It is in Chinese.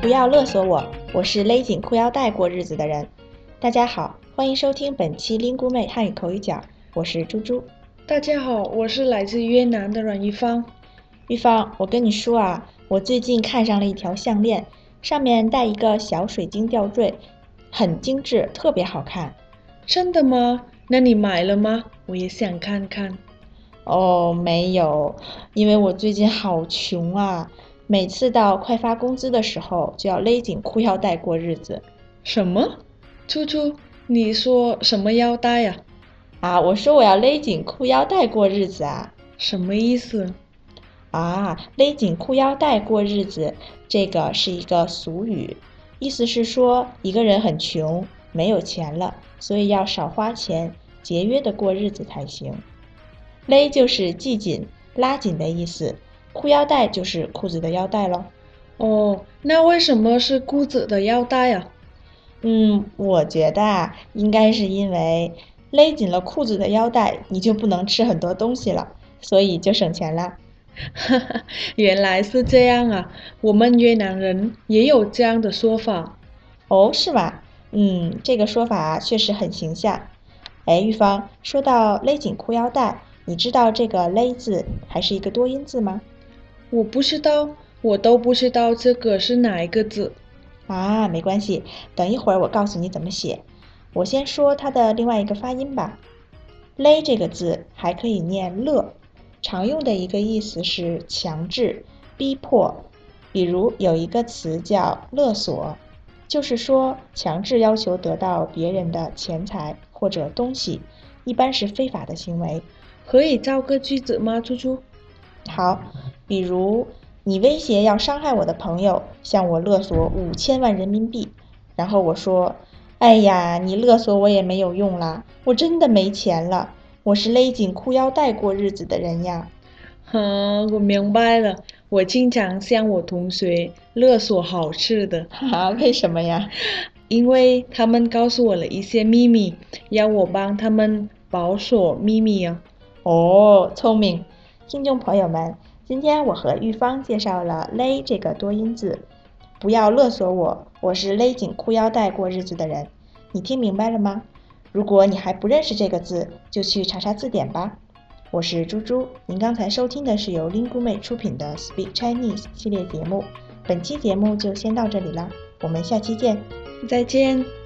不要勒索我，我是勒紧裤腰带过日子的人。大家好，欢迎收听本期林姑妹汉语口语角，我是猪猪。大家好，我是来自越南的阮玉芳。玉芳，我跟你说啊，我最近看上了一条项链，上面带一个小水晶吊坠，很精致，特别好看。真的吗？那你买了吗？我也想看看。哦，没有，因为我最近好穷啊，每次到快发工资的时候就要勒紧裤腰带过日子。什么？初初，你说什么腰带呀？啊，我说我要勒紧裤腰带过日子啊。什么意思？啊，勒紧裤腰带过日子，这个是一个俗语，意思是说一个人很穷，没有钱了，所以要少花钱，节约的过日子才行。勒就是系紧、拉紧的意思，裤腰带就是裤子的腰带喽。哦，那为什么是裤子的腰带啊？嗯，我觉得啊，应该是因为勒紧了裤子的腰带，你就不能吃很多东西了，所以就省钱了。哈哈，原来是这样啊！我们越南人也有这样的说法。哦，是吗？嗯，这个说法确实很形象。哎，玉芳，说到勒紧裤腰带。你知道这个勒字还是一个多音字吗？我不知道，我都不知道这个是哪一个字。啊，没关系，等一会儿我告诉你怎么写。我先说它的另外一个发音吧。勒这个字还可以念勒，常用的一个意思是强制、逼迫。比如有一个词叫勒索，就是说强制要求得到别人的钱财或者东西，一般是非法的行为。可以造个句子吗，猪猪？好，比如你威胁要伤害我的朋友，向我勒索五千万人民币，然后我说：“哎呀，你勒索我也没有用啦，我真的没钱了，我是勒紧裤腰带过日子的人呀。”哼，我明白了，我经常向我同学勒索好吃的。哈，为什么呀？因为他们告诉我了一些秘密，要我帮他们保守秘密啊。哦，聪明，听众朋友们，今天我和玉芳介绍了“勒”这个多音字，不要勒索我，我是勒紧裤腰带过日子的人，你听明白了吗？如果你还不认识这个字，就去查查字典吧。我是猪猪，您刚才收听的是由 Lingu 妹出品的 Speak Chinese 系列节目，本期节目就先到这里啦，我们下期见，再见。